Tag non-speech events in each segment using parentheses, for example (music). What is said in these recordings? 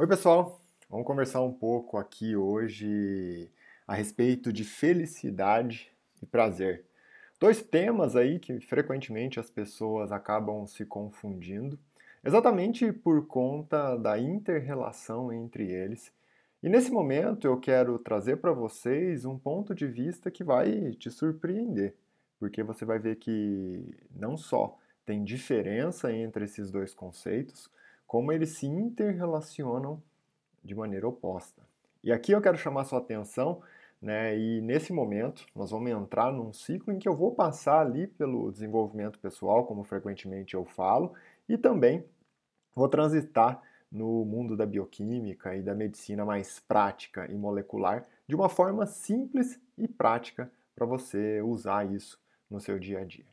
Oi, pessoal. Vamos conversar um pouco aqui hoje a respeito de felicidade e prazer. Dois temas aí que frequentemente as pessoas acabam se confundindo, exatamente por conta da inter-relação entre eles. E nesse momento eu quero trazer para vocês um ponto de vista que vai te surpreender, porque você vai ver que não só tem diferença entre esses dois conceitos, como eles se interrelacionam de maneira oposta. E aqui eu quero chamar sua atenção, né, e nesse momento nós vamos entrar num ciclo em que eu vou passar ali pelo desenvolvimento pessoal, como frequentemente eu falo, e também vou transitar no mundo da bioquímica e da medicina mais prática e molecular, de uma forma simples e prática para você usar isso no seu dia a dia.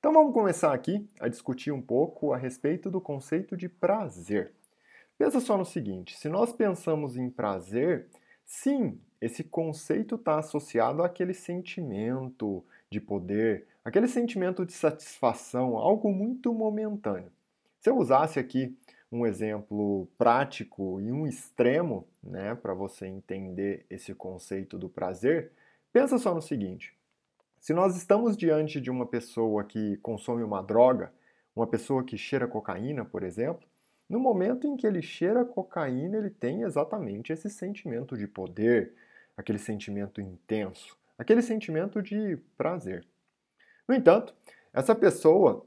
Então vamos começar aqui a discutir um pouco a respeito do conceito de prazer. Pensa só no seguinte: se nós pensamos em prazer, sim, esse conceito está associado àquele sentimento de poder, aquele sentimento de satisfação, algo muito momentâneo. Se eu usasse aqui um exemplo prático e um extremo, né, para você entender esse conceito do prazer, pensa só no seguinte: se nós estamos diante de uma pessoa que consome uma droga, uma pessoa que cheira cocaína, por exemplo, no momento em que ele cheira cocaína, ele tem exatamente esse sentimento de poder, aquele sentimento intenso, aquele sentimento de prazer. No entanto, essa pessoa,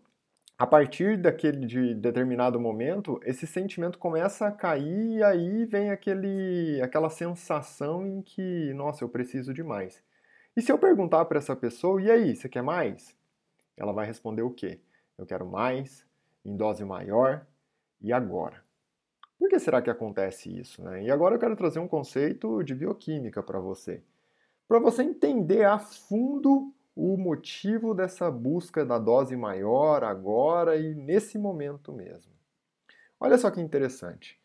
a partir daquele de determinado momento, esse sentimento começa a cair e aí vem aquele, aquela sensação em que, nossa, eu preciso de mais. E se eu perguntar para essa pessoa, e aí, você quer mais? Ela vai responder o quê? Eu quero mais, em dose maior e agora. Por que será que acontece isso? Né? E agora eu quero trazer um conceito de bioquímica para você. Para você entender a fundo o motivo dessa busca da dose maior agora e nesse momento mesmo. Olha só que interessante.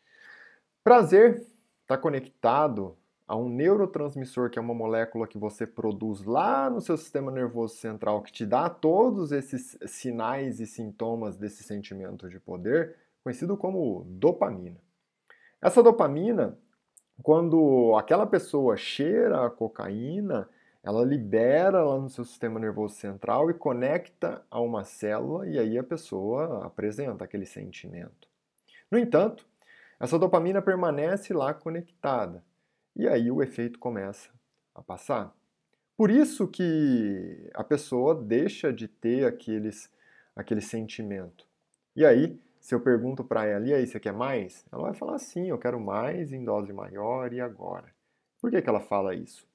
Prazer está conectado a um neurotransmissor, que é uma molécula que você produz lá no seu sistema nervoso central, que te dá todos esses sinais e sintomas desse sentimento de poder, conhecido como dopamina. Essa dopamina, quando aquela pessoa cheira a cocaína, ela libera lá no seu sistema nervoso central e conecta a uma célula, e aí a pessoa apresenta aquele sentimento. No entanto, essa dopamina permanece lá conectada e aí o efeito começa a passar. Por isso que a pessoa deixa de ter aqueles, aquele sentimento. E aí, se eu pergunto para ela, e aí, você quer mais? Ela vai falar sim, eu quero mais em dose maior e agora. Por que, que ela fala isso?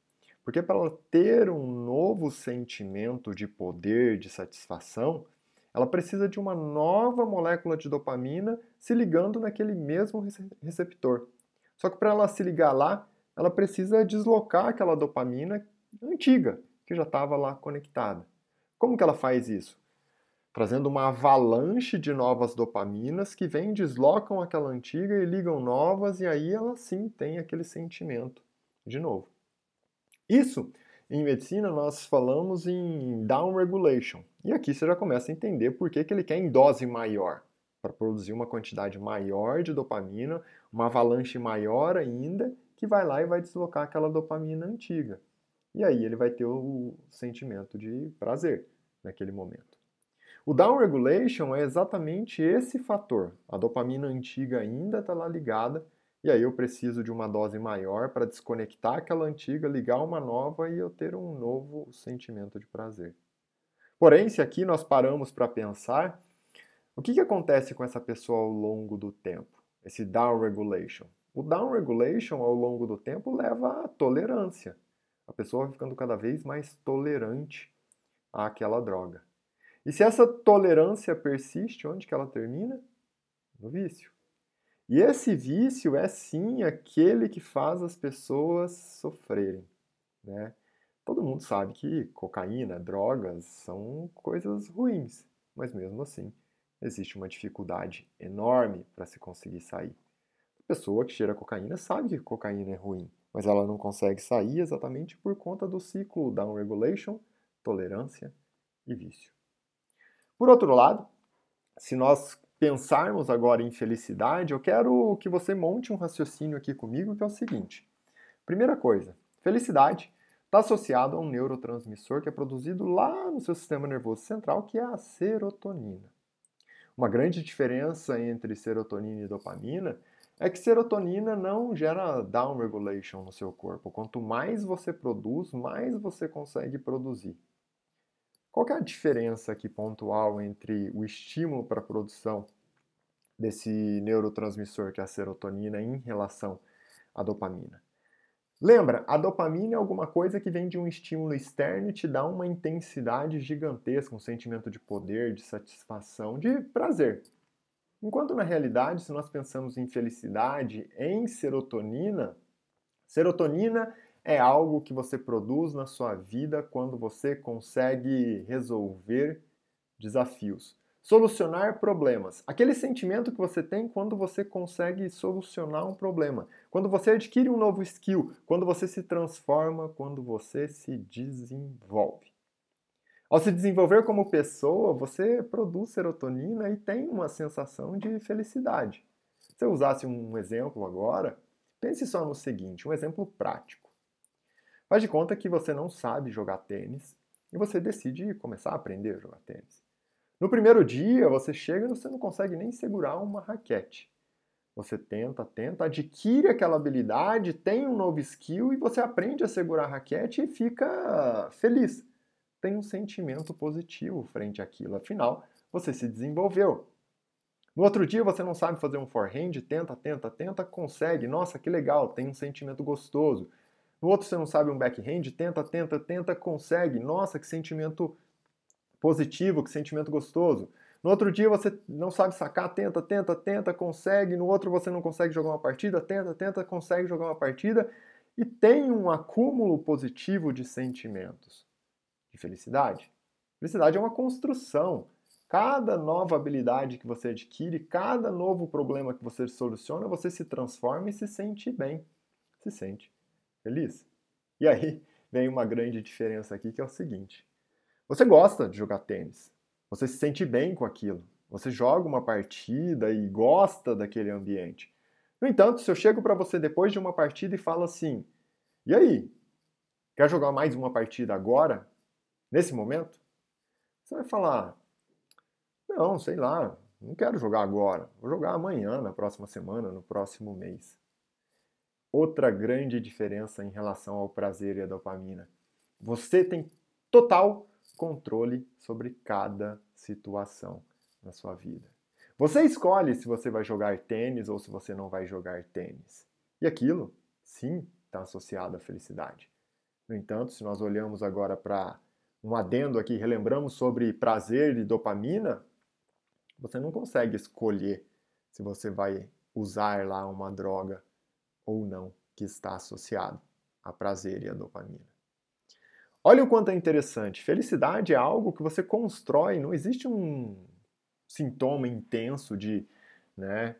Porque para ela ter um novo sentimento de poder, de satisfação, ela precisa de uma nova molécula de dopamina se ligando naquele mesmo receptor. Só que para ela se ligar lá, ela precisa deslocar aquela dopamina antiga, que já estava lá conectada. Como que ela faz isso? Trazendo uma avalanche de novas dopaminas que vêm, deslocam aquela antiga e ligam novas, e aí ela sim tem aquele sentimento de novo. Isso, em medicina, nós falamos em down regulation. E aqui você já começa a entender por que, que ele quer em dose maior para produzir uma quantidade maior de dopamina, uma avalanche maior ainda, que vai lá e vai deslocar aquela dopamina antiga. E aí ele vai ter o sentimento de prazer naquele momento. O down regulation é exatamente esse fator. A dopamina antiga ainda está lá ligada, e aí eu preciso de uma dose maior para desconectar aquela antiga, ligar uma nova e eu ter um novo sentimento de prazer. Porém, se aqui nós paramos para pensar, o que, que acontece com essa pessoa ao longo do tempo? Esse down regulation. O down regulation ao longo do tempo leva à tolerância. A pessoa vai ficando cada vez mais tolerante àquela droga. E se essa tolerância persiste, onde que ela termina? No vício. E esse vício é sim aquele que faz as pessoas sofrerem, né? Todo mundo sabe que cocaína, drogas são coisas ruins, mas mesmo assim existe uma dificuldade enorme para se conseguir sair. Pessoa que cheira cocaína sabe que cocaína é ruim, mas ela não consegue sair exatamente por conta do ciclo down regulation, tolerância e vício. Por outro lado, se nós pensarmos agora em felicidade, eu quero que você monte um raciocínio aqui comigo que é o seguinte. Primeira coisa, felicidade está associado a um neurotransmissor que é produzido lá no seu sistema nervoso central, que é a serotonina. Uma grande diferença entre serotonina e dopamina é que serotonina não gera down regulation no seu corpo. Quanto mais você produz, mais você consegue produzir. Qual é a diferença aqui pontual entre o estímulo para a produção desse neurotransmissor que é a serotonina em relação à dopamina? Lembra, a dopamina é alguma coisa que vem de um estímulo externo e te dá uma intensidade gigantesca, um sentimento de poder, de satisfação, de prazer. Enquanto na realidade, se nós pensamos em felicidade, em serotonina, serotonina é algo que você produz na sua vida quando você consegue resolver desafios, solucionar problemas. Aquele sentimento que você tem quando você consegue solucionar um problema, quando você adquire um novo skill, quando você se transforma, quando você se desenvolve. Ao se desenvolver como pessoa, você produz serotonina e tem uma sensação de felicidade. Se eu usasse um exemplo agora, pense só no seguinte, um exemplo prático. Faz de conta que você não sabe jogar tênis e você decide começar a aprender a jogar tênis. No primeiro dia, você chega e você não consegue nem segurar uma raquete. Você tenta, tenta, adquire aquela habilidade, tem um novo skill e você aprende a segurar a raquete e fica feliz tem um sentimento positivo frente àquilo. Afinal, você se desenvolveu. No outro dia você não sabe fazer um forehand, tenta, tenta, tenta, consegue. Nossa, que legal, tem um sentimento gostoso. No outro você não sabe um backhand, tenta, tenta, tenta, consegue. Nossa, que sentimento positivo, que sentimento gostoso. No outro dia você não sabe sacar, tenta, tenta, tenta, consegue. No outro você não consegue jogar uma partida, tenta, tenta, consegue jogar uma partida. E tem um acúmulo positivo de sentimentos de felicidade? Felicidade é uma construção. Cada nova habilidade que você adquire, cada novo problema que você soluciona, você se transforma e se sente bem. Se sente feliz. E aí (laughs) vem uma grande diferença aqui que é o seguinte: você gosta de jogar tênis, você se sente bem com aquilo, você joga uma partida e gosta daquele ambiente. No entanto, se eu chego para você depois de uma partida e falo assim: e aí? Quer jogar mais uma partida agora? Nesse momento, você vai falar: não, sei lá, não quero jogar agora, vou jogar amanhã, na próxima semana, no próximo mês. Outra grande diferença em relação ao prazer e à dopamina. Você tem total controle sobre cada situação na sua vida. Você escolhe se você vai jogar tênis ou se você não vai jogar tênis. E aquilo, sim, está associado à felicidade. No entanto, se nós olhamos agora para um adendo aqui, relembramos sobre prazer e dopamina, você não consegue escolher se você vai usar lá uma droga ou não que está associado a prazer e a dopamina. Olha o quanto é interessante. Felicidade é algo que você constrói, não existe um sintoma intenso de, né,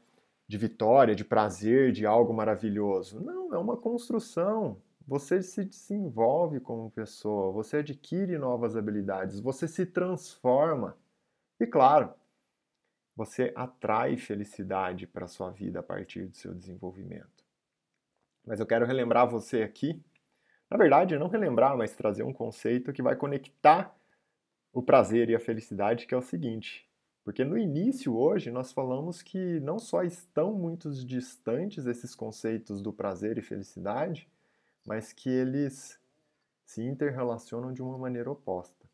de vitória, de prazer, de algo maravilhoso. Não, é uma construção. Você se desenvolve como pessoa, você adquire novas habilidades, você se transforma. E claro, você atrai felicidade para a sua vida a partir do seu desenvolvimento. Mas eu quero relembrar você aqui, na verdade, não relembrar, mas trazer um conceito que vai conectar o prazer e a felicidade, que é o seguinte: porque no início, hoje, nós falamos que não só estão muito distantes esses conceitos do prazer e felicidade, mas que eles se interrelacionam de uma maneira oposta.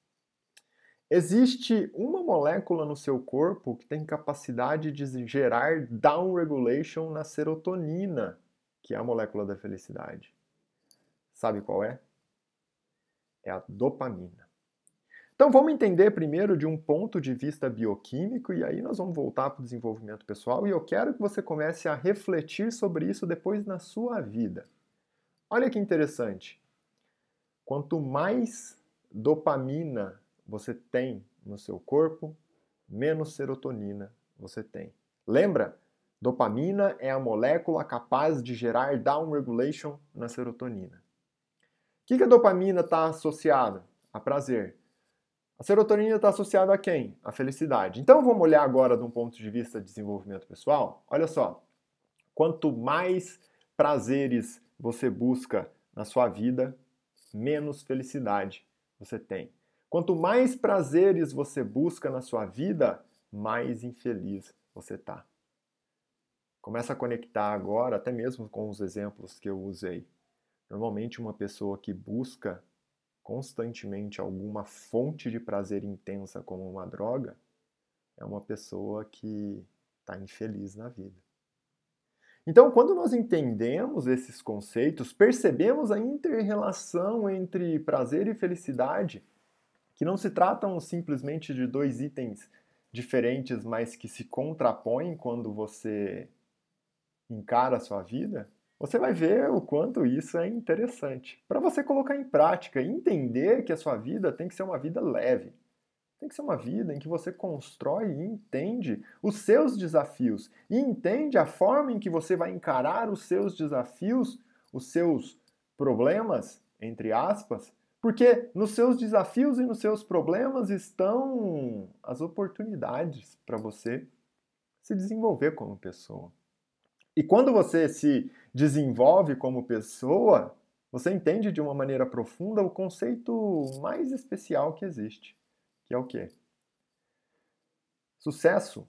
Existe uma molécula no seu corpo que tem capacidade de gerar downregulation na serotonina, que é a molécula da felicidade. Sabe qual é? É a dopamina. Então vamos entender primeiro de um ponto de vista bioquímico e aí nós vamos voltar para o desenvolvimento pessoal e eu quero que você comece a refletir sobre isso depois na sua vida. Olha que interessante. Quanto mais dopamina você tem no seu corpo, menos serotonina você tem. Lembra? Dopamina é a molécula capaz de gerar downregulation na serotonina. O que, que a dopamina está associada? A prazer. A serotonina está associada a quem? A felicidade. Então vamos olhar agora de um ponto de vista de desenvolvimento pessoal. Olha só, quanto mais prazeres você busca na sua vida, menos felicidade você tem. Quanto mais prazeres você busca na sua vida, mais infeliz você está. Começa a conectar agora, até mesmo com os exemplos que eu usei. Normalmente, uma pessoa que busca constantemente alguma fonte de prazer intensa como uma droga, é uma pessoa que está infeliz na vida. Então, quando nós entendemos esses conceitos, percebemos a interrelação entre prazer e felicidade, que não se tratam simplesmente de dois itens diferentes, mas que se contrapõem quando você encara a sua vida, você vai ver o quanto isso é interessante para você colocar em prática entender que a sua vida tem que ser uma vida leve. Tem que ser uma vida em que você constrói e entende os seus desafios e entende a forma em que você vai encarar os seus desafios, os seus problemas, entre aspas, porque nos seus desafios e nos seus problemas estão as oportunidades para você se desenvolver como pessoa. E quando você se desenvolve como pessoa, você entende de uma maneira profunda o conceito mais especial que existe, que é o quê? Sucesso,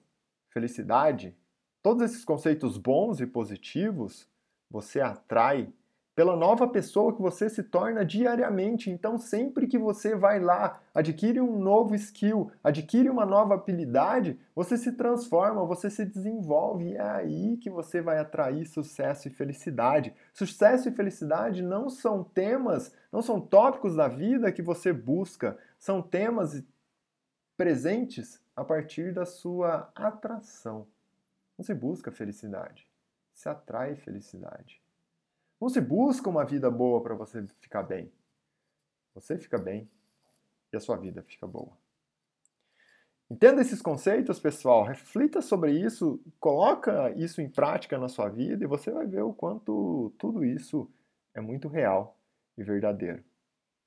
felicidade, todos esses conceitos bons e positivos, você atrai pela nova pessoa que você se torna diariamente. Então, sempre que você vai lá, adquire um novo skill, adquire uma nova habilidade, você se transforma, você se desenvolve e é aí que você vai atrair sucesso e felicidade. Sucesso e felicidade não são temas, não são tópicos da vida que você busca, são temas presentes a partir da sua atração. Não se busca felicidade, se atrai felicidade. Não se busca uma vida boa para você ficar bem. Você fica bem e a sua vida fica boa. Entenda esses conceitos, pessoal, reflita sobre isso, coloca isso em prática na sua vida e você vai ver o quanto tudo isso é muito real e verdadeiro.